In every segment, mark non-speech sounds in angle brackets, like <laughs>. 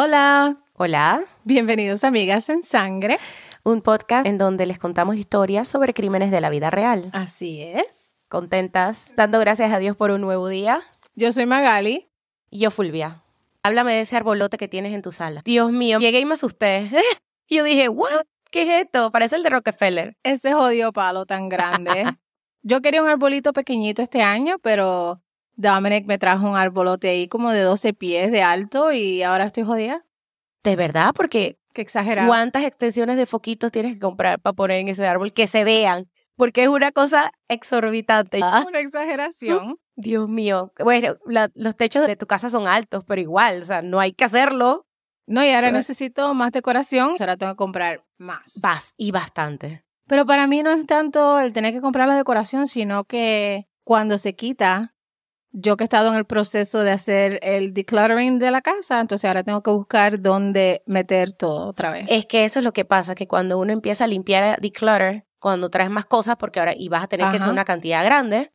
Hola, Hola, bienvenidos Amigas en Sangre. un podcast en donde les contamos historias sobre crímenes de la vida real. Así es. Contentas, dando gracias a Dios por un nuevo día. Yo soy Magali. Y yo, Fulvia, háblame de ese arbolote que tienes en tu sala. Dios mío, llegué y me asusté. y <laughs> yo dije, ¿what? ¿Qué es esto? Parece el de Rockefeller. Ese jodido palo tan grande. <laughs> Yo quería un arbolito pequeñito este año, pero Dominic me trajo un arbolote ahí como de 12 pies de alto y ahora estoy jodida. De verdad, porque Qué exagerado. ¿cuántas extensiones de foquitos tienes que comprar para poner en ese árbol que se vean? Porque es una cosa exorbitante. Ah, Una exageración. <laughs> Dios mío. Bueno, la- los techos de tu casa son altos, pero igual, o sea, no hay que hacerlo. No, y ahora Pero- necesito más decoración. Ahora tengo que comprar más. Vas y bastante. Pero para mí no es tanto el tener que comprar la decoración, sino que cuando se quita, yo que he estado en el proceso de hacer el decluttering de la casa, entonces ahora tengo que buscar dónde meter todo otra vez. Es que eso es lo que pasa, que cuando uno empieza a limpiar, a declutter, cuando traes más cosas, porque ahora y vas a tener que hacer una cantidad grande.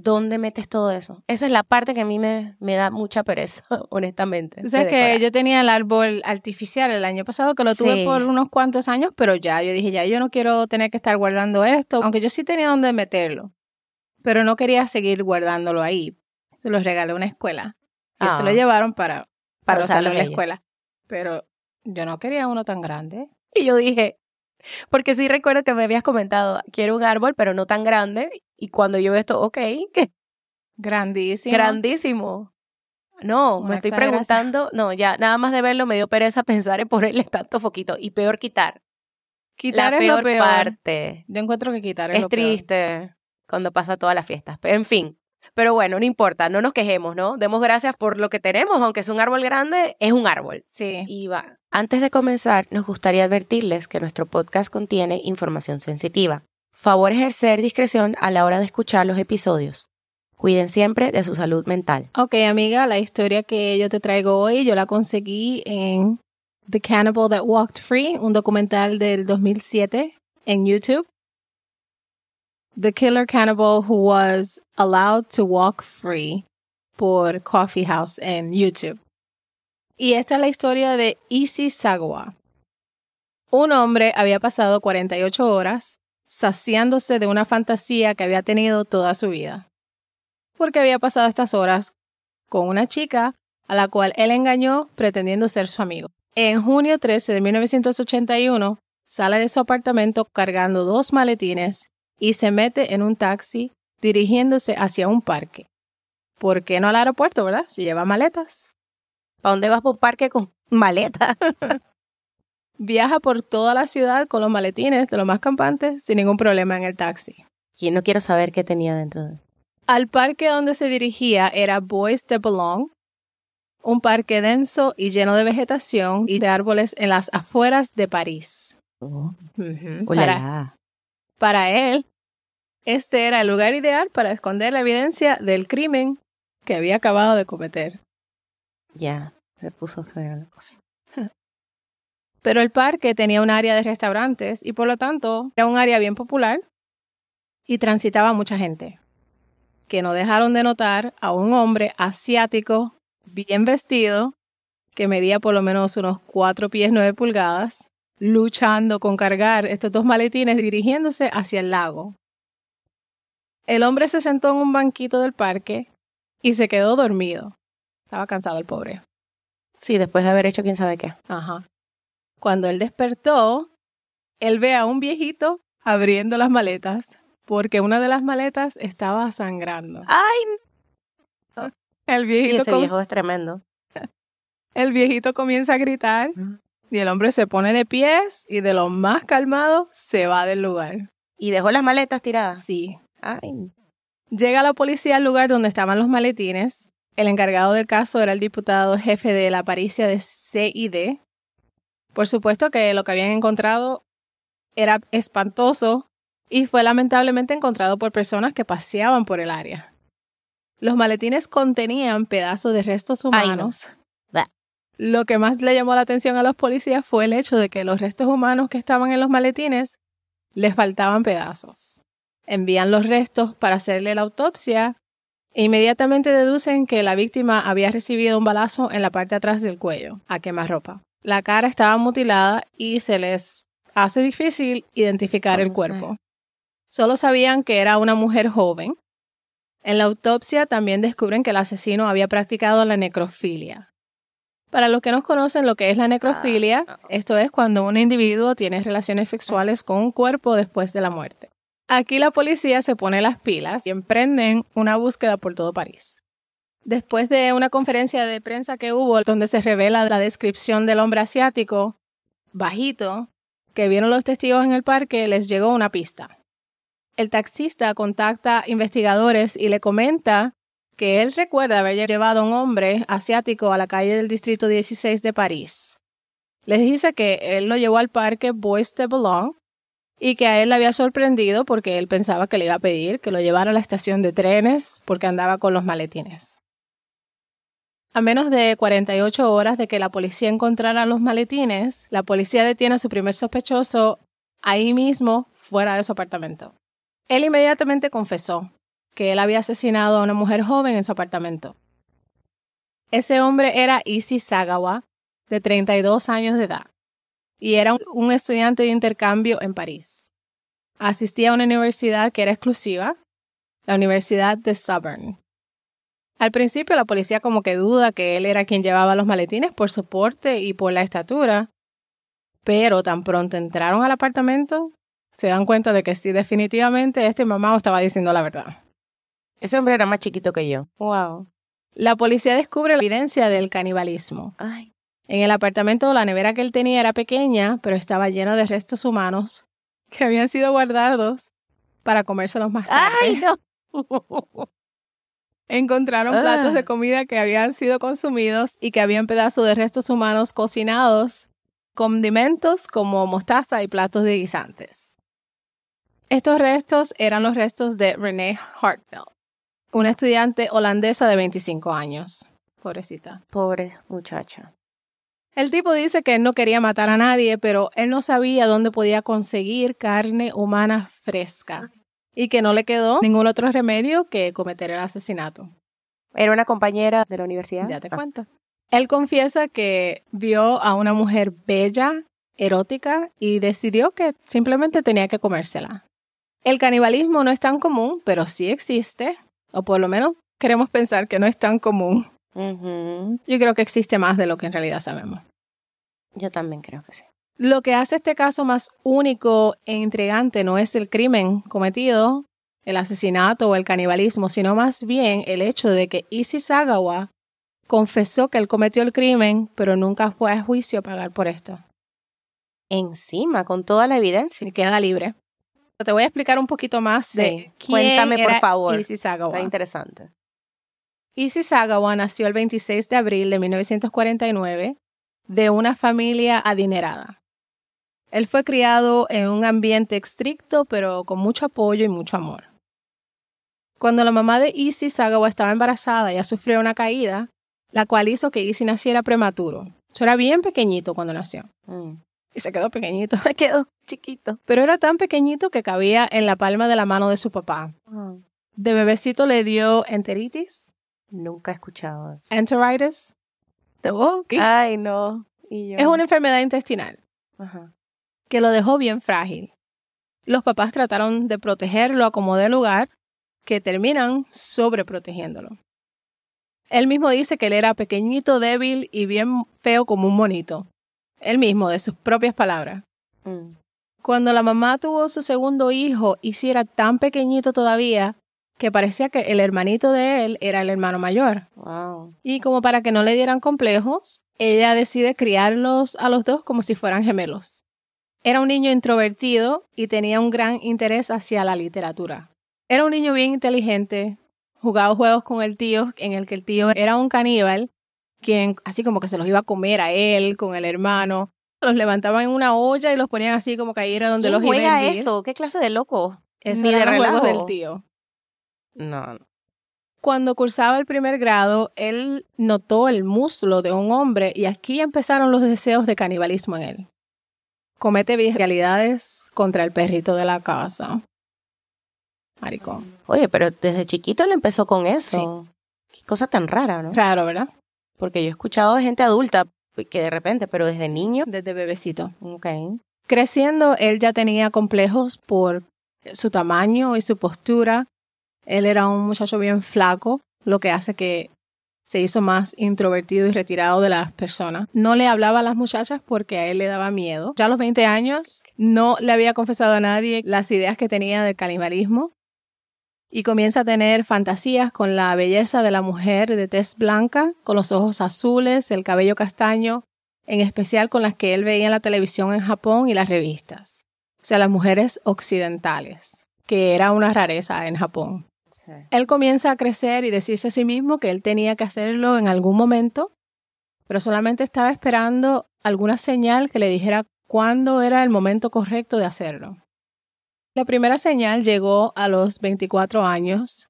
¿dónde metes todo eso? Esa es la parte que a mí me, me da mucha pereza, <laughs> honestamente. Tú sabes que yo tenía el árbol artificial el año pasado, que lo tuve Sí. por unos cuantos años, pero ya, yo dije, ya, yo no quiero tener que estar guardando esto, aunque yo sí tenía dónde meterlo, pero no quería seguir guardándolo ahí. Se los regalé a una escuela. Y se lo Ah. llevaron para, para Para usarlo en la escuela. Pero yo no quería uno tan grande. Y yo dije, porque sí recuerdo que me habías comentado, quiero un árbol, pero no tan grande. Y cuando yo veo esto, ok, Grandísimo. grandísimo. No, Una me estoy exageración. preguntando, no, ya nada más de verlo me dio pereza <laughs> pensar en ponerle tanto foquito. Y peor quitar. Quitar la es peor lo peor. parte. Yo encuentro que quitar es, Es lo peor. Cuando pasa todas las fiestas. Pero en fin. Pero bueno, no importa, no nos quejemos, ¿no? Demos gracias por lo que tenemos, aunque es un árbol grande, es un árbol. Sí. Y va. Antes de comenzar, nos gustaría advertirles que nuestro podcast contiene información sensitiva. Favor ejercer discreción a la hora de escuchar los episodios. Cuiden siempre de su salud mental. Ok, amiga, la historia que yo te traigo hoy, yo la conseguí en The Cannibal That Walked Free, un documental del 2007 en YouTube. The Killer Cannibal Who Was Allowed to Walk Free por Coffee House en YouTube. Y esta es la historia de Isi Sagawa. Un hombre había pasado 48 horas saciándose de una fantasía que había tenido toda su vida porque había pasado estas horas con una chica a la cual él engañó pretendiendo ser su amigo. En junio 13 de 1981, sale de su apartamento cargando dos maletines y se mete en un taxi dirigiéndose hacia un parque. ¿Por qué no al aeropuerto, verdad? Si lleva maletas. ¿Para dónde vas por un parque con maleta? <laughs> Viaja por toda la ciudad con los maletines de los más campantes sin ningún problema en el taxi. Y no quiero saber qué tenía dentro de Al parque donde se dirigía era Bois de Boulogne, un parque denso y lleno de vegetación y de árboles en las afueras de París. Oh, para él, este era el lugar ideal para esconder la evidencia del crimen que había acabado de cometer. Ya, se puso fea la cosa. <laughs> Pero el parque tenía un área de restaurantes y por lo tanto era un área bien popular y transitaba mucha gente, que no dejaron de notar a un hombre asiático bien vestido, que medía por lo menos unos cuatro pies nueve pulgadas, luchando con cargar estos dos maletines dirigiéndose hacia el lago. El hombre se sentó en un banquito del parque y se quedó dormido. Estaba cansado el pobre. Sí, después de haber hecho quién sabe qué. Ajá. Cuando él despertó, él ve a un viejito abriendo las maletas porque una de las maletas estaba sangrando. ¡Ay! El Y viejito, ese com- viejo es tremendo. <laughs> el viejito comienza a gritar y el hombre se pone de pies y de lo más calmado se va del lugar. Y dejó las maletas tiradas. Sí. Ay. Llega la policía al lugar donde estaban los maletines. El encargado del caso era el diputado jefe de la paricia de CID. Por supuesto que lo que habían encontrado era espantoso y fue lamentablemente encontrado por personas que paseaban por el área. Los maletines contenían pedazos de restos Ay, no. humanos. Lo que más le llamó la atención a los policías fue el hecho de que los restos humanos que estaban en los maletines les faltaban pedazos. Envían los restos para hacerle la autopsia E inmediatamente deducen que la víctima había recibido un balazo en la parte de atrás del cuello, a quemarropa. La cara estaba mutilada y se les hace difícil identificar el cuerpo. Solo sabían que era una mujer joven. En la autopsia también descubren que el asesino había practicado la necrofilia. Para los que no conocen lo que es la necrofilia, Ah, no. esto es cuando un individuo tiene relaciones sexuales con un cuerpo después de la muerte. Aquí la policía se pone las pilas y emprenden una búsqueda por todo París. Después de una conferencia de prensa que hubo donde se revela la descripción del hombre asiático, bajito, que vieron los testigos en el parque, les llegó una pista. El taxista contacta investigadores y le comenta que él recuerda haber llevado a un hombre asiático a la calle del Distrito 16 de París. Les dice que él lo llevó al parque Bois de Boulogne y que a él le había sorprendido porque él pensaba que le iba a pedir que lo llevara a la estación de trenes porque andaba con los maletines. A menos de 48 horas de que la policía encontrara los maletines, la policía detiene a su primer sospechoso ahí mismo, fuera de su apartamento. Él inmediatamente confesó que él había asesinado a una mujer joven en su apartamento. Ese hombre era Issy Sagawa, de 32 años de edad, y era un- estudiante de intercambio en París. Asistía a una universidad que era exclusiva, la Universidad de Sorbonne. Al principio la policía como que duda que él era quien llevaba los maletines por su porte y por la estatura, pero tan pronto entraron al apartamento, se dan cuenta de que sí, definitivamente este mamá estaba diciendo la verdad. Ese hombre era más chiquito que yo. Wow. La policía descubre la evidencia del canibalismo. Ay. En el apartamento la nevera que él tenía era pequeña, pero estaba llena de restos humanos <laughs> que habían sido guardados para comérselos más tarde. Ay, no. <laughs> Encontraron Ah. platos de comida que habían sido consumidos y que habían pedazos de restos humanos cocinados, condimentos como mostaza y platos de guisantes. Estos restos eran los restos de Renee Hartfeld, una estudiante holandesa de 25 años. Pobrecita. Pobre muchacha. El tipo dice que él no quería matar a nadie, pero él no sabía dónde podía conseguir carne humana fresca y que no le quedó ningún otro remedio que cometer el asesinato. ¿Era una compañera de la universidad? Ya te Ah. cuento. Él confiesa que vio a una mujer bella, erótica, y decidió que simplemente tenía que comérsela. El canibalismo no es tan común, pero sí existe, o por lo menos queremos pensar que no es tan común. Yo creo que existe más de lo que en realidad sabemos. Yo también creo que sí. Lo que hace este caso más único e intrigante no es el crimen cometido, el asesinato o el canibalismo, sino más bien el hecho de que Issy Sagawa confesó que él cometió el crimen, pero nunca fue a juicio a pagar por esto. Encima, con toda la evidencia. Y queda libre. Te voy a explicar un poquito más de Sí, quién cuéntame, por era favor. Issy Sagawa. Está interesante. Issy Sagawa nació el 26 de abril de 1949 de una familia adinerada. Él fue criado en un ambiente estricto, pero con mucho apoyo y mucho amor. Cuando la mamá de Issy Sagawa estaba embarazada, ella sufrió una caída, la cual hizo que Issy naciera prematuro. Eso era bien pequeñito cuando nació. Mm. Y se quedó pequeñito. Se quedó chiquito. Pero era tan pequeñito que cabía en la palma de la mano de su papá. De bebecito le dio enteritis, Nunca he escuchado eso. enteritis. Ay, no. Y yo. Es una enfermedad intestinal Ajá. que lo dejó bien frágil. Los papás trataron de protegerlo a como de lugar, que terminan sobreprotegiéndolo. Él mismo dice que él era pequeñito, débil y bien feo como un monito. Él mismo, de sus propias palabras. Mm. Cuando la mamá tuvo su segundo hijo, y si era tan pequeñito todavía que parecía que el hermanito de él era el hermano mayor. Wow. Y como para que no le dieran complejos, ella decide criarlos a los dos como si fueran gemelos. Era un niño introvertido y tenía un gran interés hacia la literatura. Era un niño bien inteligente, jugaba juegos con el tío, en el que el tío era un caníbal, quien así como que se los iba a comer a él, con el hermano. Los levantaban en una olla y los ponían así como que ahí era donde ¿Quién los iba a eso? ¿Qué clase de loco? Eso Ni de eran los juegos relajo. del tío. No, no. Cuando cursaba el primer grado, él notó el muslo de un hombre y aquí empezaron los deseos de canibalismo en él. Comete bestialidades contra el perrito de la casa. maricón. Oye, pero desde chiquito él empezó con eso. Qué cosa tan rara, ¿no? Raro, ¿verdad? Porque yo he escuchado de gente adulta que de repente, pero desde niño. Desde bebecito. Ok. Creciendo, él ya tenía complejos por su tamaño y su postura. Él era un muchacho bien flaco, lo que hace que se hizo más introvertido y retirado de las personas. No le hablaba a las muchachas porque a él le daba miedo. Ya a los 20 años no le había confesado a nadie las ideas que tenía del canibalismo y comienza a tener fantasías con la belleza de la mujer de tez blanca, con los ojos azules, el cabello castaño, en especial con las que él veía en la televisión en Japón y las revistas. O sea, las mujeres occidentales, que era una rareza en Japón. Él comienza a crecer y decirse a sí mismo que él tenía que hacerlo en algún momento, pero solamente estaba esperando alguna señal que le dijera cuándo era el momento correcto de hacerlo. La primera señal llegó a los 24 años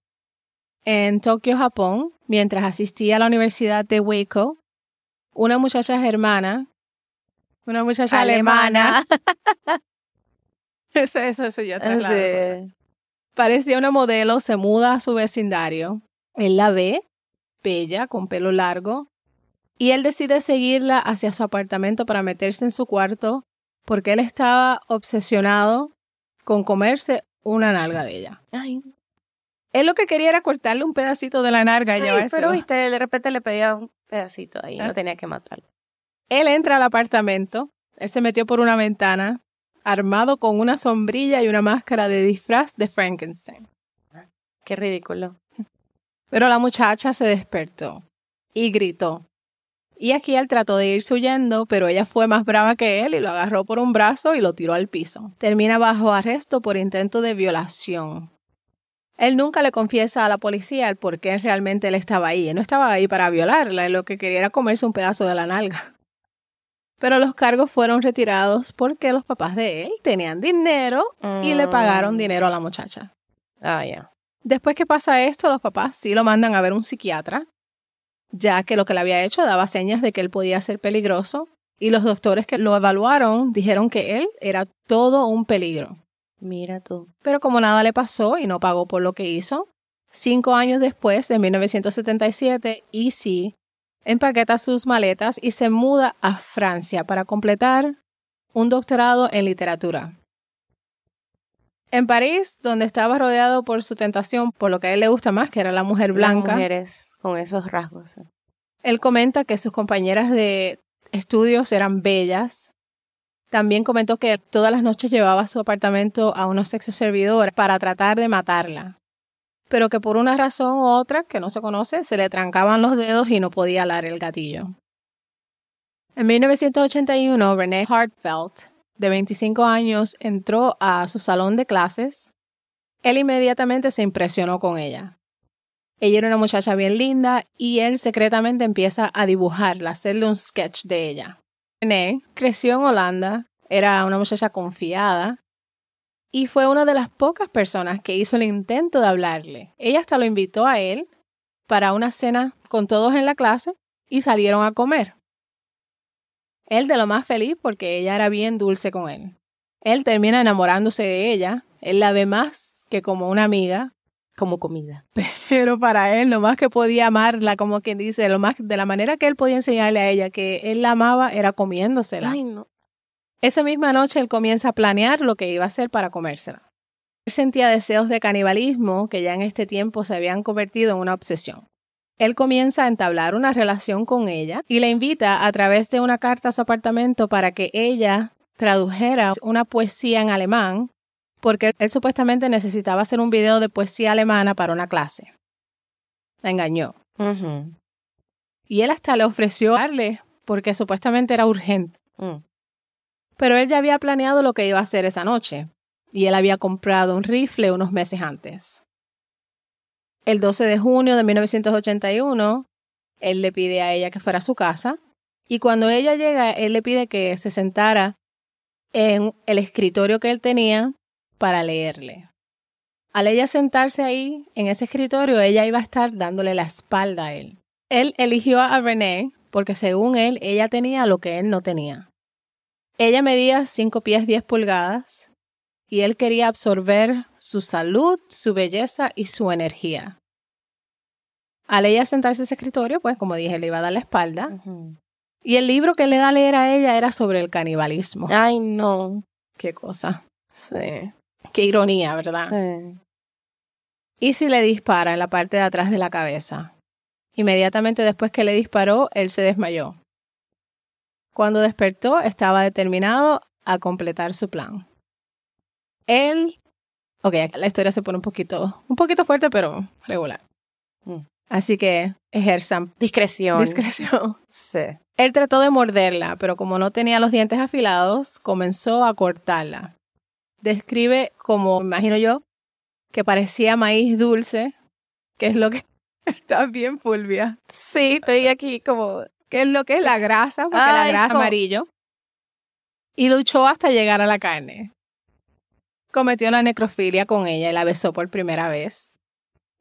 en Tokio, Japón, mientras asistía a la Universidad de Waco. Una muchacha germana, una muchacha alemana. eso, eso, eso yo te Parecía una modelo, se muda a su vecindario. Él la ve, bella, con pelo largo, y él decide seguirla hacia su apartamento para meterse en su cuarto porque él estaba obsesionado con comerse una nalga de ella. Ay. Él lo que quería era cortarle un pedacito de la nalga y llevárselo. Pero viste, de repente le pedía un pedacito ahí, no ah. tenía que matarlo. Él entra al apartamento, él se metió por una ventana, armado con una sombrilla y una máscara de disfraz de Frankenstein. Qué ridículo. Pero la muchacha se despertó y gritó. Y aquí él trató de irse huyendo, pero ella fue más brava que él y lo agarró por un brazo y lo tiró al piso. Termina bajo arresto por intento de violación. Él nunca le confiesa a la policía el por qué realmente él estaba ahí. Él no estaba ahí para violarla, lo que quería era comerse un pedazo de la nalga. Pero los cargos fueron retirados porque los papás de él tenían dinero y le pagaron mm. dinero a la muchacha. Ah, ya. Después que pasa esto, los papás sí lo mandan a ver un psiquiatra ya que lo que le había hecho daba señas de que él podía ser peligroso, y los doctores que lo evaluaron dijeron que él era todo un peligro. Mira tú. Pero como nada le pasó y no pagó por lo que hizo, cinco años después, en 1977, Easy empaqueta sus maletas y se muda a Francia para completar un doctorado en literatura. En París, donde estaba rodeado por su tentación, por lo que a él le gusta más, que era la mujer blanca. mujeres con esos rasgos. Él comenta que sus compañeras de estudios eran bellas. También comentó que todas las noches llevaba a su apartamento a unos sexos servidores para tratar de matarla. Pero que por una razón u otra, que no se conoce, se le trancaban los dedos y no podía alar el gatillo. En 1981, Renee Hartfeld de 25 años, entró a su salón de clases. Él inmediatamente se impresionó con ella. Ella era una muchacha bien linda y él secretamente empieza a dibujarla, hacerle un sketch de ella. René creció en Holanda, era una muchacha confiada y fue una de las pocas personas que hizo el intento de hablarle. Ella hasta lo invitó a él para una cena con todos en la clase y salieron a comer. Él de lo más feliz porque ella era bien dulce con él. Él termina enamorándose de ella. Él la ve más que como una amiga. Como comida. <laughs> Pero para él, lo más que podía amarla, como quien dice, lo más, de la manera que él podía enseñarle a ella que él la amaba era comiéndosela. Ay, no. Esa misma noche él comienza a planear lo que iba a hacer para comérsela. Él sentía deseos de canibalismo que ya en este tiempo se habían convertido en una obsesión. Él comienza a entablar una relación con ella y la invita a través de una carta a su apartamento para que ella tradujera una poesía en alemán, porque él supuestamente necesitaba hacer un video de poesía alemana para una clase. La engañó. Y él hasta le ofreció darle, porque supuestamente era urgente. Mm. Pero él ya había planeado lo que iba a hacer esa noche, y él había comprado un rifle unos meses antes. El 12 de junio de 1981, él le pide a ella que fuera a su casa y cuando ella llega, él le pide que se sentara en el escritorio que él tenía para leerle. Al ella sentarse ahí, en ese escritorio, ella iba a estar dándole la espalda a él. Él eligió a René porque según él, ella tenía lo que él no tenía. Ella medía 5 pies 10 pulgadas y él quería absorber su salud, su belleza y su energía. Al ella sentarse en ese escritorio, pues como dije, le iba a dar la espalda. Y el libro que le da a leer a ella era sobre el canibalismo. Ay, no. Qué cosa. Sí. Qué ironía, ¿verdad? Sí. Y si le dispara en la parte de atrás de la cabeza. Inmediatamente después que le disparó, él se desmayó. Cuando despertó, estaba determinado a completar su plan. Él, ok, la historia se pone un poquito, un poquito fuerte, pero regular. Mm. Así que ejerzan Discreción. discreción. Sí. Él trató de morderla, pero como no tenía los dientes afilados, comenzó a cortarla. Describe, como imagino yo, que parecía maíz dulce, que es lo que <laughs> está bien Fulvia, Sí, estoy aquí como... que es lo que es la grasa, porque la grasa es amarillo. Y luchó hasta llegar a la carne. Cometió la necrofilia con ella y la besó por primera vez.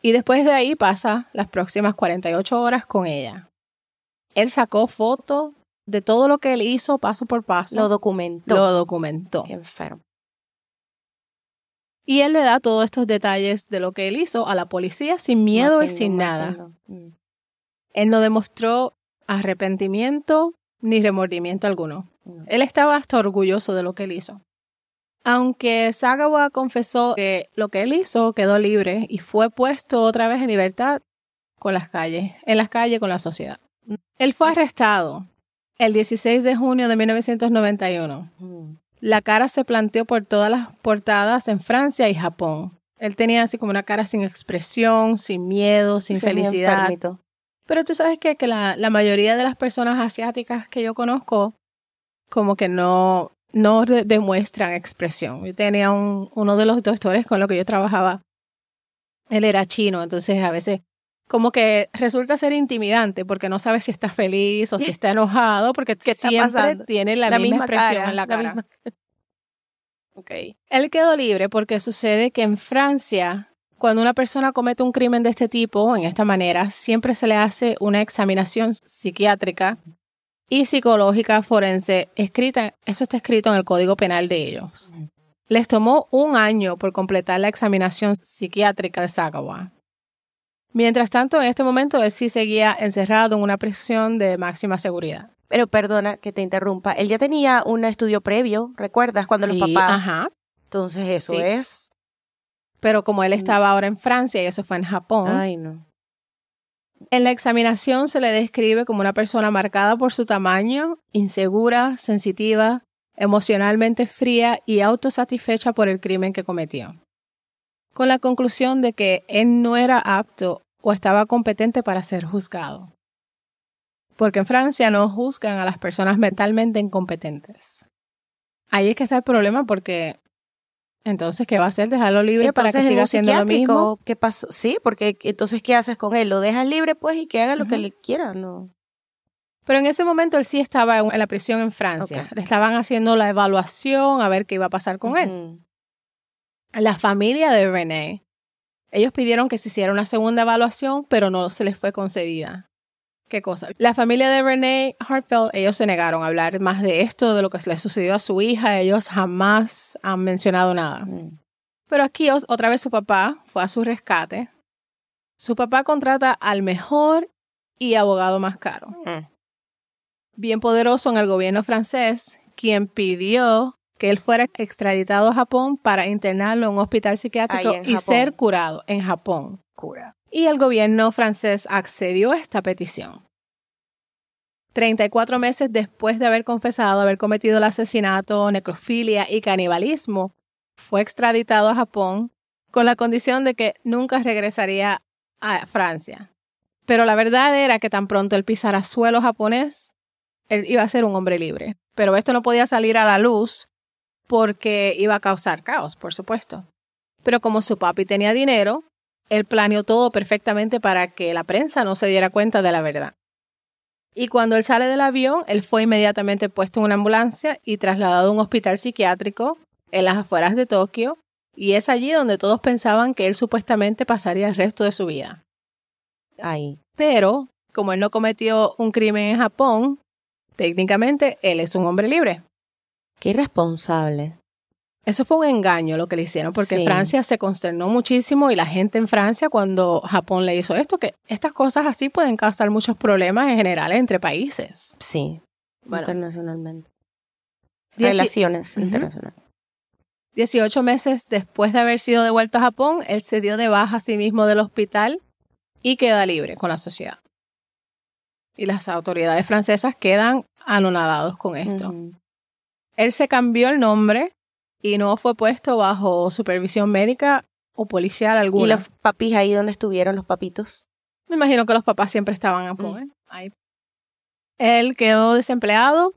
Y después de ahí pasa las próximas 48 horas con ella. Él sacó fotos de todo lo que él hizo paso por paso. Lo documentó. lo documentó. Qué enfermo. Y él le da todos estos detalles de lo que él hizo a la policía sin miedo y sin nada. no. Mm. Él no demostró arrepentimiento ni remordimiento alguno. No. Él estaba hasta orgulloso de lo que él hizo. Aunque Sagawa confesó que lo que él hizo quedó libre y fue puesto otra vez en libertad con las calles, en las calles con la sociedad. Él fue arrestado el 16 de junio de 1991. Mm. La cara se planteó por todas las portadas en Francia y Japón. Él tenía así como una cara sin expresión, sin miedo, sin Sí, felicidad. enfermito. Pero tú sabes qué? que la, la mayoría de las personas asiáticas que yo conozco como que no, no de- demuestran expresión. Yo tenía un, uno de los doctores con los que yo trabajaba, él era chino, entonces a veces como que resulta ser intimidante porque no sabes si está feliz o si <laughs> está enojado porque ¿Qué está siempre pasando? tiene la, misma, expresión en la cara. misma- <laughs> Ok. Él quedó libre porque sucede que en Francia, cuando una persona comete un crimen de este tipo, en esta manera, siempre se le hace una examinación psiquiátrica y psicológica forense escrita, eso está escrito en el Código Penal de ellos. Les tomó un año por completar la examinación psiquiátrica de Sagawa. Mientras tanto, en este momento, él sí seguía encerrado en una prisión de máxima seguridad. Pero perdona que te interrumpa. Él ya tenía un estudio previo, ¿recuerdas? Cuando los Sí, papás. Ajá. Entonces eso Sí. es. Pero como él estaba ahora en Francia y eso fue en Japón, Ay, no. En la examinación se le describe como una persona marcada por su tamaño, insegura, sensitiva, emocionalmente fría y autosatisfecha por el crimen que cometió. Con la conclusión de que él no era apto o estaba competente para ser juzgado. Porque en Francia no juzgan a las personas mentalmente incompetentes. Ahí es que está el problema porque entonces, ¿qué va a hacer? Dejarlo libre para que siga haciendo lo mismo. ¿Qué pasó? Sí, porque entonces, ¿qué haces con él? ¿Lo dejas libre, pues, y que haga lo que le quiera? No. Pero en ese momento él sí estaba en la prisión en Francia. Le estaban haciendo la evaluación a ver qué iba a pasar con él. La familia de René, ellos pidieron que se hiciera una segunda evaluación, pero no se les fue concedida. ¿Qué cosa? La familia de René Hartfeld, ellos se negaron a hablar más de esto, de lo que le sucedió a su hija. Ellos jamás han mencionado nada. Mm. Pero aquí otra vez su papá fue a su rescate. Su papá contrata al mejor y abogado más caro. Mm. bien poderoso en el gobierno francés, quien pidió que él fuera extraditado a Japón para internarlo en un hospital psiquiátrico y Japón. ser curado en Japón. Cura. Y el gobierno francés accedió a esta petición. 34 meses después de haber confesado haber cometido el asesinato, necrofilia y canibalismo, fue extraditado a Japón con la condición de que nunca regresaría a Francia. Pero la verdad era que tan pronto él pisara suelo japonés, él iba a ser un hombre libre. Pero esto no podía salir a la luz porque iba a causar caos, por supuesto. Pero como su papi tenía dinero, él planeó todo perfectamente para que la prensa no se diera cuenta de la verdad. Y cuando él sale del avión, él fue inmediatamente puesto en una ambulancia y trasladado a un hospital psiquiátrico en las afueras de Tokio, y es allí donde todos pensaban que él supuestamente pasaría el resto de su vida. Ahí. Pero, como él no cometió un crimen en Japón, técnicamente él es un hombre libre. Qué irresponsable. Eso fue un engaño lo que le hicieron, porque Sí. Francia se consternó muchísimo y la gente en Francia cuando Japón le hizo esto, que estas cosas así pueden causar muchos problemas en general entre países. Sí, Bueno. internacionalmente. Relaciones internacionales. 18 meses después de haber sido devuelto a Japón, él se dio de baja a sí mismo del hospital y queda libre con la sociedad. Y las autoridades francesas quedan anonadados con esto. Él se cambió el nombre y no fue puesto bajo supervisión médica o policial ¿Y alguna. los papis ahí donde estuvieron los papitos? Me imagino que los papás siempre estaban con Mm. Ahí. Él quedó desempleado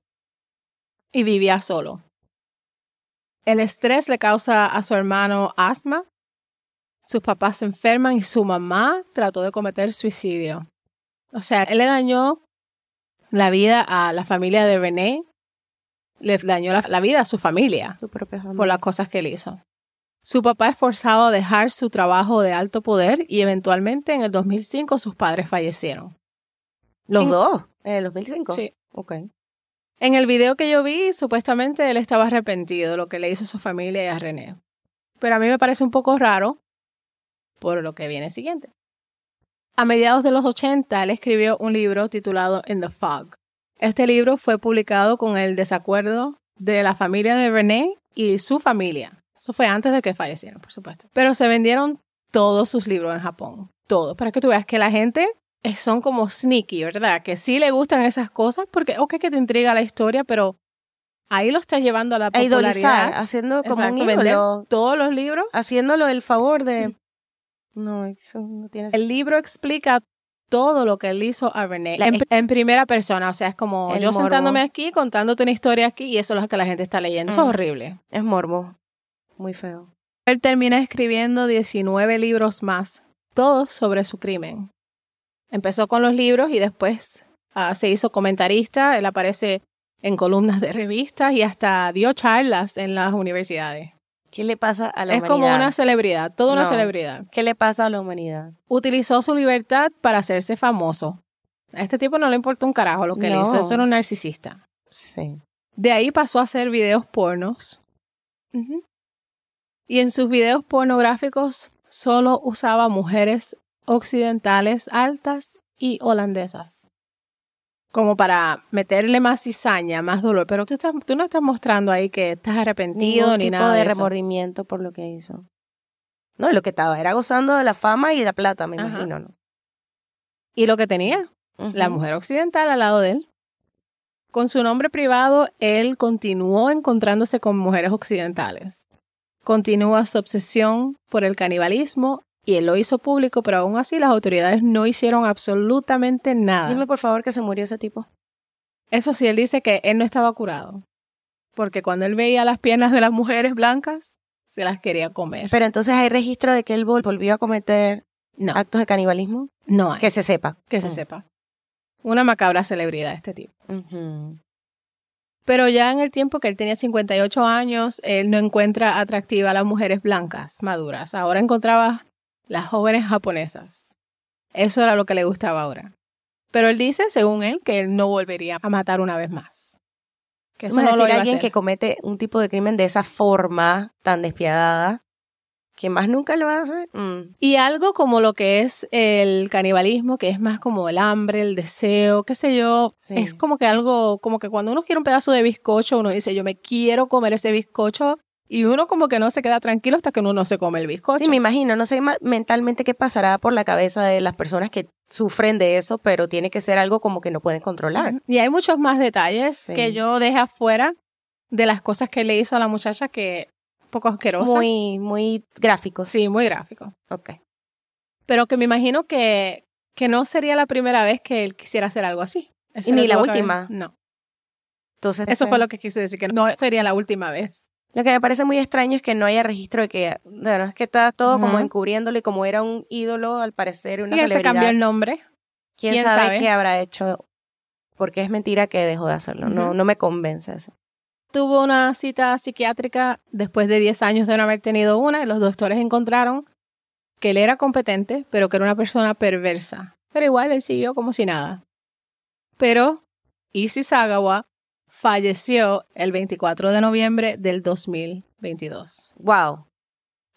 y vivía solo. El estrés le causa a su hermano asma. Sus papás se enferman y su mamá trató de cometer suicidio. O sea, él le dañó la vida a la familia de René. Le dañó la, la vida a su familia Su propia familia. por las cosas que él hizo. Su papá es forzado a dejar su trabajo de alto poder y eventualmente en el 2005 sus padres fallecieron. ¿Los en- dos? ¿En el 2005? Sí. Ok. En el video que yo vi, supuestamente él estaba arrepentido de lo que le hizo a su familia y a René. Pero a mí me parece un poco raro por lo que viene siguiente. A mediados de los 80, él escribió un libro titulado In the Fog. Este libro fue publicado con el desacuerdo de la familia de René y su familia. Eso fue antes de que fallecieran, por supuesto. Pero se vendieron todos sus libros en Japón. Todos. Para que tú veas que la gente son como sneaky, ¿verdad? Que sí le gustan esas cosas porque, ok, que te intriga la historia, pero ahí lo estás llevando a la A idolizar, popularidad. haciendo como Exacto, un vender ídolo. todos los libros. Haciéndolo el favor de... No, eso no tiene El libro explica todo lo que él hizo a René La- en, en primera persona. O sea, es como yo morbo. sentándome aquí, contándote una historia aquí y eso es lo que la gente está leyendo. Eso es Mm. horrible. Es morbo. Muy feo. Él termina escribiendo 19 libros más, todos sobre su crimen. Empezó con los libros y después ah, se hizo comentarista. Él aparece en columnas de revistas y hasta dio charlas en las universidades. ¿Qué le pasa a la Es humanidad? como una celebridad, toda una celebridad. ¿Qué le pasa a la humanidad? Utilizó su libertad para hacerse famoso. A este tipo no le importa un carajo lo que No. hizo, eso era un narcisista. Sí. De ahí pasó a hacer videos pornos. Y en sus videos pornográficos solo usaba mujeres occidentales altas y holandesas. Como para meterle más cizaña, más dolor. Pero tú, estás- tú no estás mostrando ahí que estás arrepentido Ningún ni tipo nada de de, eso. remordimiento por lo que hizo. No, y lo que estaba era gozando de la fama y de la plata, me Ajá. imagino, ¿no? Y lo que tenía, la mujer occidental al lado de él. Con su nombre privado, él continuó encontrándose con mujeres occidentales. Continúa su obsesión por el canibalismo y él lo hizo público, pero aún así las autoridades no hicieron absolutamente nada. Dime por favor que se murió ese tipo. Eso sí, él dice que él no estaba curado, porque cuando él veía las piernas de las mujeres blancas, se las quería comer. Pero entonces hay registro de que él vol- volvió a cometer no, actos de canibalismo. no hay, Que se sepa. que se Mm. sepa. Una macabra celebridad este tipo. Pero ya en el tiempo que él tenía 58 años, él no encuentra atractiva a las mujeres blancas, maduras. Ahora encontraba las jóvenes japonesas. Eso era lo que le gustaba ahora. Pero él dice, según él, que él no volvería a matar una vez más. Que eso Vamos a no lo decir a alguien que comete un tipo de crimen de esa forma tan despiadada, que más nunca lo hace. Mm. Y algo como lo que es el canibalismo, que es más como el hambre, el deseo, qué sé yo, Sí. es como que algo, como que cuando uno quiere un pedazo de bizcocho, uno dice, yo me quiero comer ese bizcocho, y uno como que no se queda tranquilo hasta que uno no se come el bizcocho. Sí, me imagino, no sé mentalmente qué pasará por la cabeza de las personas que sufren de eso, pero tiene que ser algo como que no pueden controlar. Y hay muchos más detalles Sí. que yo dejé afuera de las cosas que le hizo a la muchacha que poco asquerosa. Muy, muy gráficos. sí, muy gráfico. Ok. Pero que me imagino que, que no sería la primera vez que él quisiera hacer algo así. Y ni la última. No. Entonces, Eso ese- fue lo que quise decir, que no sería la última vez. Lo que me parece muy extraño es que no haya registro de que, de verdad, es que está todo como encubriéndolo y como era un ídolo, al parecer, una y él se celebridad. cambió el nombre. ¿Quién, quién sabe, sabe? qué habrá hecho? Porque es mentira que dejó de hacerlo. No, no me convence eso. Tuvo una cita psiquiátrica después de 10 años de no haber tenido una y los doctores encontraron que él era competente, pero que era una persona perversa. Pero igual él siguió como si nada. Pero Issei Sagawa falleció el 24 de noviembre del 2000 22. Wow.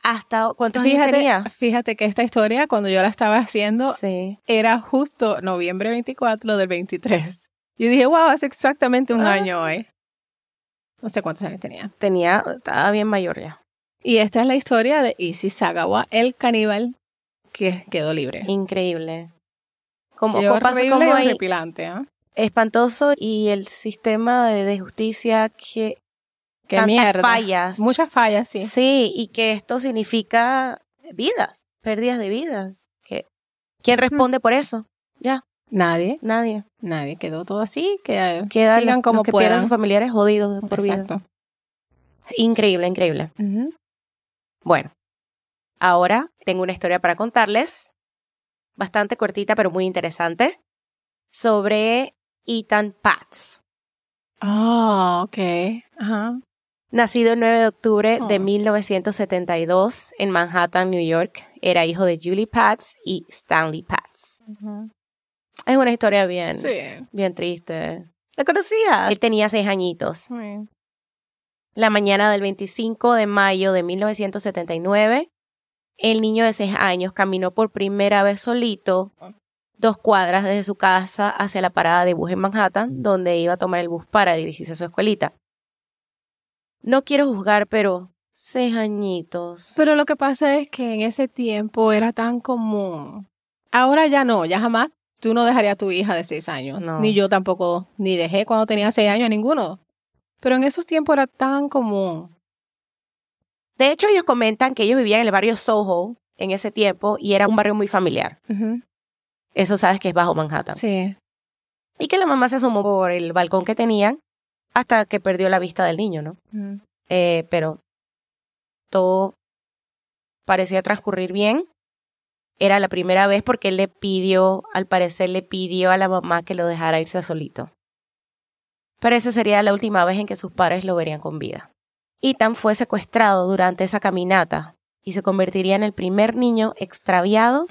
¿Hasta cuántos años tenía? fíjate que esta historia, cuando yo la estaba haciendo, Sí. era justo noviembre 24 del 23. Yo dije, wow, hace exactamente un Ah. año hoy. No sé cuántos años tenía. Tenía, estaba bien mayor ya. Y esta es la historia de Issy Sagawa, el caníbal que quedó libre. Increíble. Como, como horrible como y hay ¿ah? Espantoso y el sistema de, justicia que Qué tantas mierda. fallas. Muchas fallas, sí. Sí, y que esto significa vidas, pérdidas de vidas. Que, ¿Quién responde por eso? Ya, Nadie, nadie. nadie. Quedó todo así, que Quedan sigan los, como los que puedan. pierden sus familiares jodidos por vida. Increíble, increíble. Bueno, ahora tengo una historia para contarles, bastante cortita pero muy interesante, sobre Ethan Pats. Ah, ok. Ajá. Nacido el 9 de octubre de Oh. 1972 en Manhattan, New York, era hijo de Julie Pats y Stanley Pats. Es una historia bien, Sí. bien triste. ¿La conocías? Él tenía seis añitos. La mañana del 25 de mayo de 1979, el niño de seis años caminó por primera vez solito dos cuadras desde su casa hacia la parada de bus en Manhattan, donde iba a tomar el bus para dirigirse a su escuelita. No quiero juzgar, pero seis añitos. Pero lo que pasa es que en ese tiempo era tan común. Ahora ya no, ya jamás tú no dejarías a tu hija de seis años. No. Ni yo tampoco, ni dejé cuando tenía seis años a ninguno. Pero en esos tiempos era tan común. De hecho, ellos comentan que ellos vivían en el barrio Soho en ese tiempo y era un barrio muy familiar. Eso sabes que es bajo Manhattan. Sí. Y que la mamá se asomó por el balcón que tenían hasta que perdió la vista del niño, ¿no? Eh, pero todo parecía transcurrir bien. Era la primera vez porque él le pidió, al parecer le pidió a la mamá que lo dejara irse solito. Pero esa sería la última vez en que sus padres lo verían con vida. Ethan fue secuestrado durante esa caminata y se convertiría en el primer niño extraviado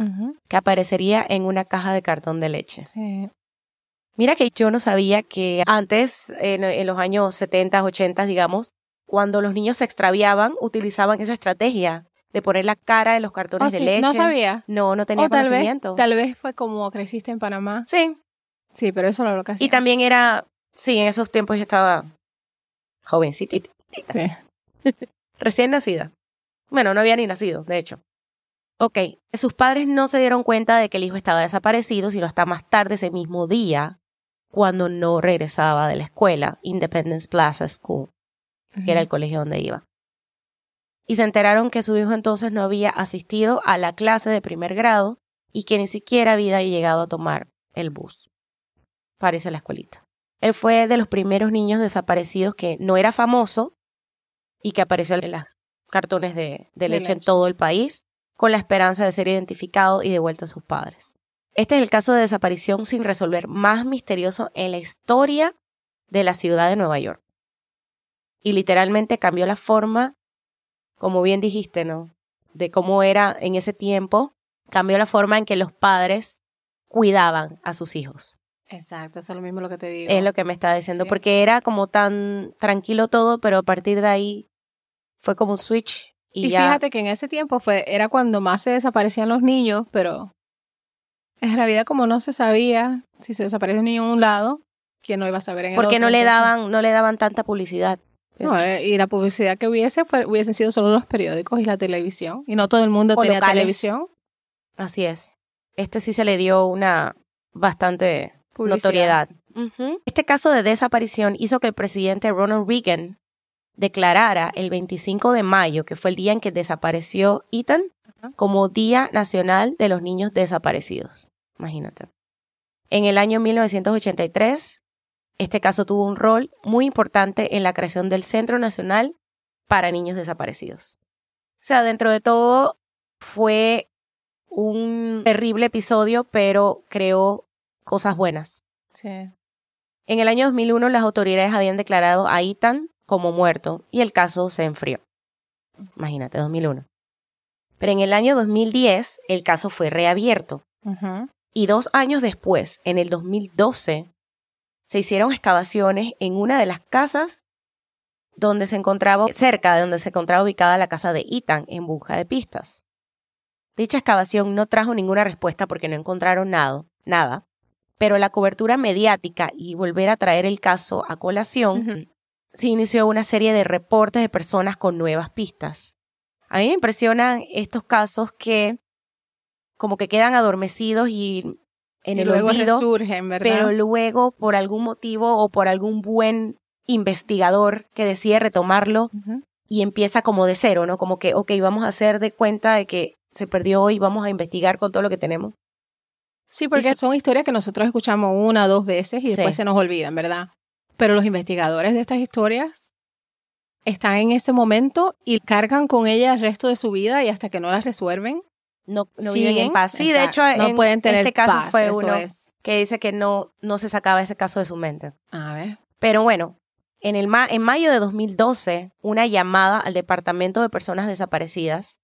que aparecería en una caja de cartón de leche. Sí. Mira que yo no sabía que antes, en, en los años 70, 80, digamos, cuando los niños se extraviaban, utilizaban esa estrategia de poner la cara en los cartones Oh, de sí, leche. No sabía. No, no tenía O tal vez, conocimiento. tal vez fue como creciste en Panamá. Sí. Sí, pero eso no lo que hacía. Y también era, sí, en esos tiempos yo estaba jovencita, Sí. <laughs> recién nacida. Bueno, no había ni nacido, de hecho. Ok, sus padres no se dieron cuenta de que el hijo estaba desaparecido, sino hasta más tarde ese mismo día, cuando no regresaba de la escuela, Independence Plaza School. que era el colegio donde iba. Y se enteraron que su hijo entonces no había asistido a la clase de primer grado y que ni siquiera había llegado a tomar el bus para irse a la escuelita. Él fue de los primeros niños desaparecidos que no era famoso y que apareció en los cartones de, de De leche en todo el país con la esperanza de ser identificado y devuelto a sus padres. Este es el caso de desaparición sin resolver más misterioso en la historia de la ciudad de Nueva York y literalmente cambió la forma, como bien dijiste, ¿no? De cómo era en ese tiempo, cambió la forma en que los padres cuidaban a sus hijos. Exacto, eso es lo mismo lo que te digo. Es lo que me está diciendo, Sí. porque era como tan tranquilo todo, pero a partir de ahí fue como un switch y, Y, ya. fíjate que en ese tiempo fue, era cuando más se desaparecían los niños, pero en realidad como no se sabía si se desapareció un niño en un lado, ¿quién no iba a saber en el porque otro? no le Entonces, daban, no le daban tanta publicidad. no, eh, y la publicidad que hubiese fue, hubiesen sido solo los periódicos y la televisión. Y no todo el mundo O tenía locales. televisión. Así es. Este sí se le dio una bastante Publicidad. notoriedad. Este caso de desaparición hizo que el presidente Ronald Reagan declarara el 25 de mayo, que fue el día en que desapareció Ethan, como Día Nacional de los Niños Desaparecidos. Imagínate. En el año 1983, este caso tuvo un rol muy importante en la creación del Centro Nacional para Niños Desaparecidos. O sea, dentro de todo, fue un terrible episodio, pero creó cosas buenas. Sí. En el año 2001 las autoridades habían declarado a Ethan como muerto y el caso se enfrió. Imagínate, 2001. Pero en el año 2010 el caso fue reabierto y dos años después, en el 2012, se hicieron excavaciones en una de las casas donde se encontraba, cerca de donde se encontraba ubicada la casa de Ethan en busca de pistas. Dicha excavación no trajo ninguna respuesta porque no encontraron nada, nada, pero la cobertura mediática y volver a traer el caso a colación, se inició una serie de reportes de personas con nuevas pistas. A mí me impresionan estos casos que como que quedan adormecidos y en el luego olvido, resurgen, ¿verdad? pero luego por algún motivo o por algún buen investigador que decide retomarlo y empieza como de cero, ¿no? Como que, ok, vamos a hacer de cuenta de que se perdió y vamos a investigar con todo lo que tenemos. Sí, porque son historias que nosotros escuchamos una o dos veces y Sí. después se nos olvidan, ¿verdad? Pero los investigadores de estas historias están en ese momento y cargan con ellas el resto de su vida y hasta que no las resuelven, No, no viven siguen. en paz. Sí, de hecho, no en pueden tener este caso paz, fue uno es. que dice que no, no se sacaba ese caso de su mente. A ver. Pero bueno, en, el ma- en mayo de 2012, una llamada al Departamento de Personas Desaparecidas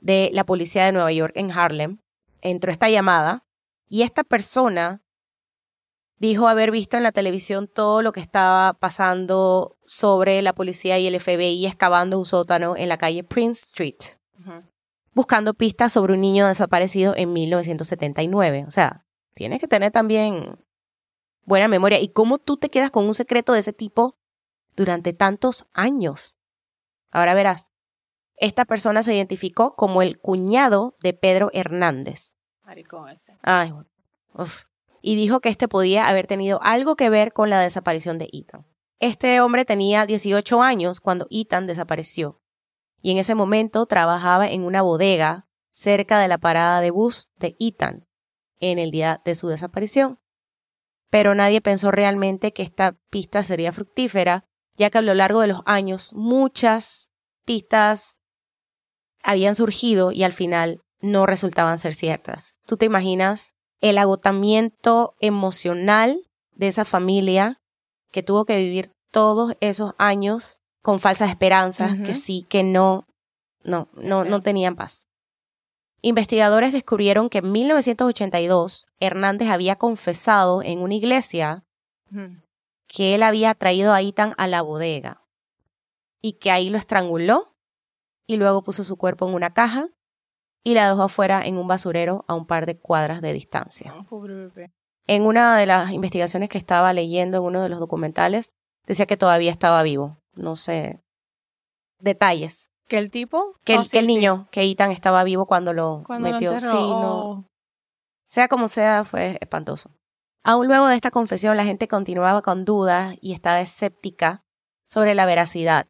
de la Policía de Nueva York en Harlem entró esta llamada y esta persona dijo haber visto en la televisión todo lo que estaba pasando sobre la policía y el FBI excavando un sótano en la calle Prince Street, buscando pistas sobre un niño desaparecido en 1979. O sea, tienes que tener también buena memoria. ¿Y cómo tú te quedas con un secreto de ese tipo durante tantos años? Ahora verás, esta persona se identificó como el cuñado de Pedro Hernández. Maricón ese. Ay, uf. Y dijo que este podía haber tenido algo que ver con la desaparición de Ethan. Este hombre tenía 18 años cuando Ethan desapareció. Y en ese momento trabajaba en una bodega cerca de la parada de bus de Ethan en el día de su desaparición. Pero nadie pensó realmente que esta pista sería fructífera, ya que a lo largo de los años muchas pistas habían surgido y al final no resultaban ser ciertas. ¿Tú te imaginas el agotamiento emocional de esa familia que tuvo que vivir todos esos años con falsas esperanzas, que sí, que no, no, no, no tenían paz? Investigadores descubrieron que en 1982 Hernández había confesado en una iglesia que él había traído a Ethan a la bodega y que ahí lo estranguló y luego puso su cuerpo en una caja y la dejó afuera en un basurero a un par de cuadras de distancia. Pobre bebé. En una de las investigaciones que estaba leyendo en uno de los documentales decía que todavía estaba vivo. No sé detalles. ¿Que el tipo? Que el, Oh, que sí, el sí. niño, que Ethan estaba vivo cuando lo Cuando metió. sí, no. oh. Sea como sea, fue espantoso. Aún luego de esta confesión, la gente continuaba con dudas y estaba escéptica sobre la veracidad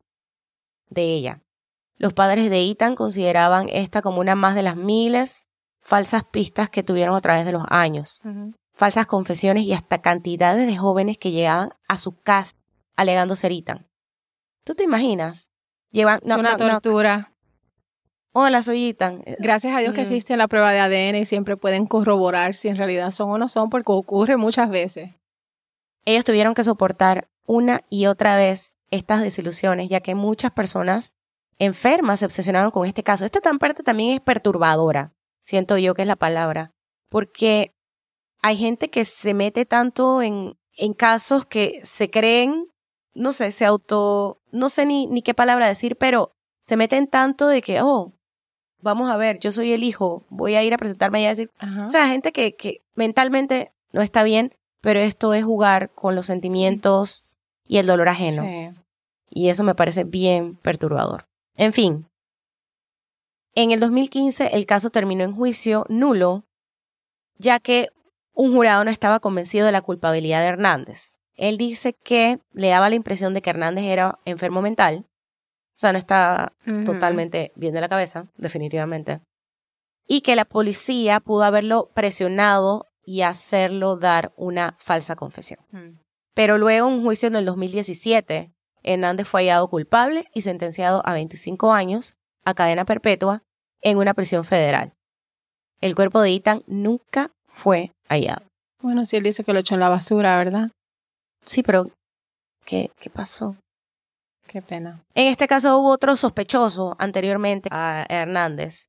de ella. Los padres de Ethan consideraban esta como una más de las miles falsas pistas que tuvieron a través de los años, falsas confesiones y hasta cantidades de jóvenes que llegaban a su casa alegando ser Ethan. ¿Tú te imaginas? Llevan, Es una tortura. hola, soy Ethan. Gracias a Dios que Mm. existe la prueba de ADN y siempre pueden corroborar si en realidad son o no son, porque ocurre muchas veces. ellos tuvieron que soportar una y otra vez estas desilusiones, ya que muchas personas enfermas se obsesionaron con este caso. Esta tan parte también es perturbadora, siento yo que es la palabra, porque hay gente que se mete tanto en, en casos que se creen, no sé, se auto, no sé ni, ni qué palabra decir, pero se meten tanto de que, oh, vamos a ver, yo soy el hijo, voy a ir a presentarme y a decir, Ajá. o sea, gente que, que mentalmente no está bien, pero esto es jugar con los sentimientos y el dolor ajeno. Sí. Y eso me parece bien perturbador. En fin, en el 2015 el caso terminó en juicio nulo, ya que un jurado no estaba convencido de la culpabilidad de Hernández. Él dice que le daba la impresión de que Hernández era enfermo mental, o sea, no estaba totalmente bien de la cabeza, definitivamente. Y que la policía pudo haberlo presionado y hacerlo dar una falsa confesión. Ujú. Pero luego, un juicio en el 2017, Hernández fue hallado culpable y sentenciado a 25 años a cadena perpetua en una prisión federal. El cuerpo de Ethan nunca fue hallado. Bueno, si él dice que lo echó en la basura, ¿verdad? Sí, pero ¿qué, qué pasó? Qué pena. En este caso hubo otro sospechoso anteriormente a Hernández,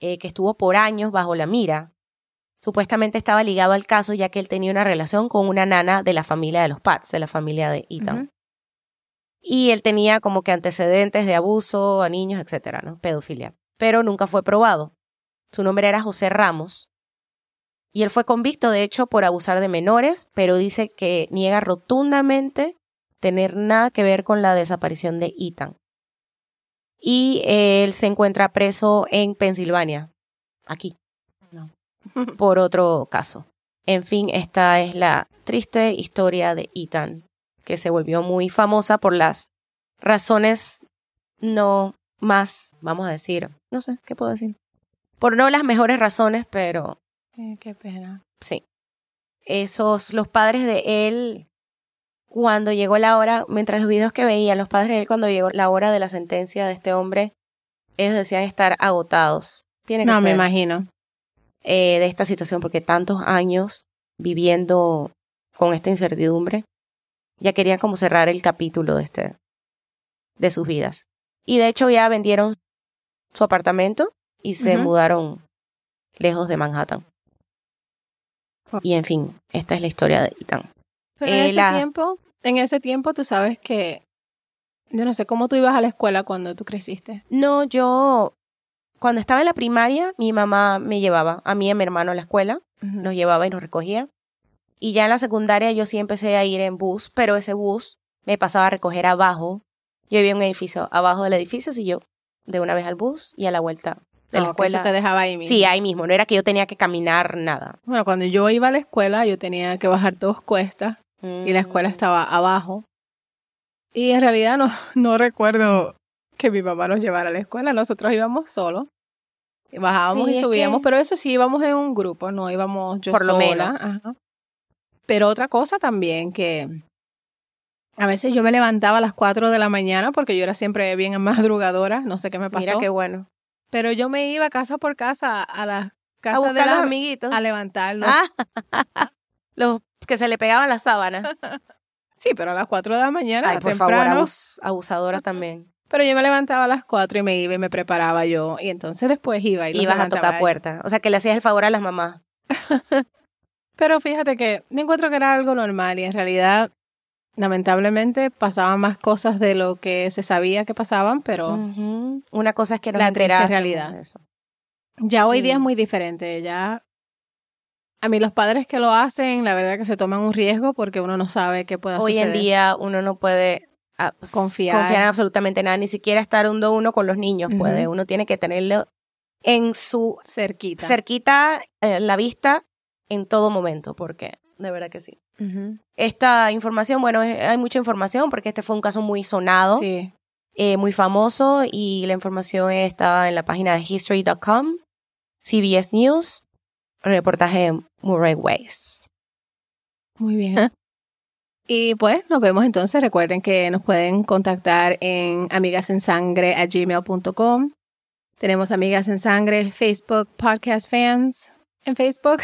eh, que estuvo por años bajo la mira. Supuestamente estaba ligado al caso ya que él tenía una relación con una nana de la familia de los Pats, de la familia de Ethan. Y él tenía como que antecedentes de abuso a niños, etcétera, ¿no? Pedofilia. Pero nunca fue probado. Su nombre era José Ramos. Y él fue convicto, de hecho, por abusar de menores, pero dice que niega rotundamente tener nada que ver con la desaparición de Ethan. Y él se encuentra preso en Pensilvania, aquí, por otro caso. En fin, esta es la triste historia de Ethan, que se volvió muy famosa por las razones no más, vamos a decir, no sé, ¿qué puedo decir? Por no las mejores razones, pero... qué pena. Sí. Esos, los padres de él, cuando llegó la hora, mientras los videos que veían, los padres de él, cuando llegó la hora de la sentencia de este hombre, ellos decían estar agotados. Tiene que no, me ser, imagino. eh, de esta situación, porque tantos años viviendo con esta incertidumbre, ya querían como cerrar el capítulo de este, de sus vidas. Y de hecho ya vendieron su apartamento y se mudaron lejos de Manhattan. Oh. Y en fin, esta es la historia de Ethan. Pero en Eh, ese las- tiempo, en ese tiempo tú sabes que yo no sé cómo tú ibas a la escuela cuando tú creciste. No, yo cuando estaba en la primaria, mi mamá me llevaba a mí y a mi hermano a la escuela, nos llevaba y nos recogía. Y ya en la secundaria yo sí empecé a ir en bus, pero ese bus me pasaba a recoger abajo. Yo vivía en un edificio abajo del edificio, y yo de una vez al bus y a la vuelta de la Ah, ok, eso escuela. te dejaba ahí mismo. Sí, ahí mismo, no era que yo tenía que caminar nada. Bueno, cuando yo iba a la escuela, yo tenía que bajar dos cuestas y la escuela Mm. estaba abajo. Y en realidad no, no recuerdo que mi mamá nos llevara a la escuela. Nosotros íbamos solos. Bajábamos Sí, y subíamos, que- pero eso sí íbamos en un grupo, no íbamos yo Por lo sola. menos. Ajá. Pero otra cosa también que a veces yo me levantaba a las 4 de la mañana porque yo era siempre bien <laughs> madrugadora, no sé qué me pasó. Mira qué bueno. Pero yo me iba casa por casa a las casas de los amiguitos. a levantarlos. Ah, <laughs> los que se le pegaban las sábanas. <laughs> Sí, pero a las 4 de la mañana, Ay, por temprano. favor, abus- abusadora también. Pero yo me levantaba a las 4 y me iba y me preparaba yo. Y entonces después iba y Ibas a tocar puertas. O sea, que le hacías el favor a las mamás. Pero fíjate que no encuentro que era algo normal y en realidad, lamentablemente, pasaban más cosas de lo que se sabía que pasaban, pero. Una cosa es que nos La triste realidad. eso. ya hoy Sí. día es muy diferente. Ya a mí los padres que lo hacen, la verdad que se toman un riesgo porque uno no sabe qué pueda Hoy suceder. en día uno no puede ah, Confiar. confiar en absolutamente nada, ni siquiera estar uno a uno con los niños Ujú. puede. Uno tiene que tenerlo en su cerquita. cerquita, eh, la vista, en todo momento, porque de verdad que sí. Esta información, bueno, es- hay mucha información porque este fue un caso muy sonado. Sí. eh, muy famoso y la información estaba en la página de history.com, CBS News, reportaje de Murray Weiss. Muy bien. <laughs> Y pues nos vemos entonces. Recuerden que nos pueden contactar en amigasensangre@gmail.com. Tenemos Amigas en Sangre, Facebook, Podcast Fans en Facebook.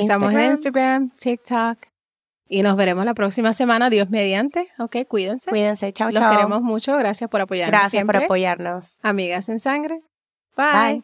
Estamos en Instagram, TikTok. Y nos veremos la próxima semana, Dios mediante. Ok, cuídense. Cuídense, chao, Los chao. queremos mucho. Gracias por apoyarnos Gracias siempre. por apoyarnos. Amigas en Sangre. Bye.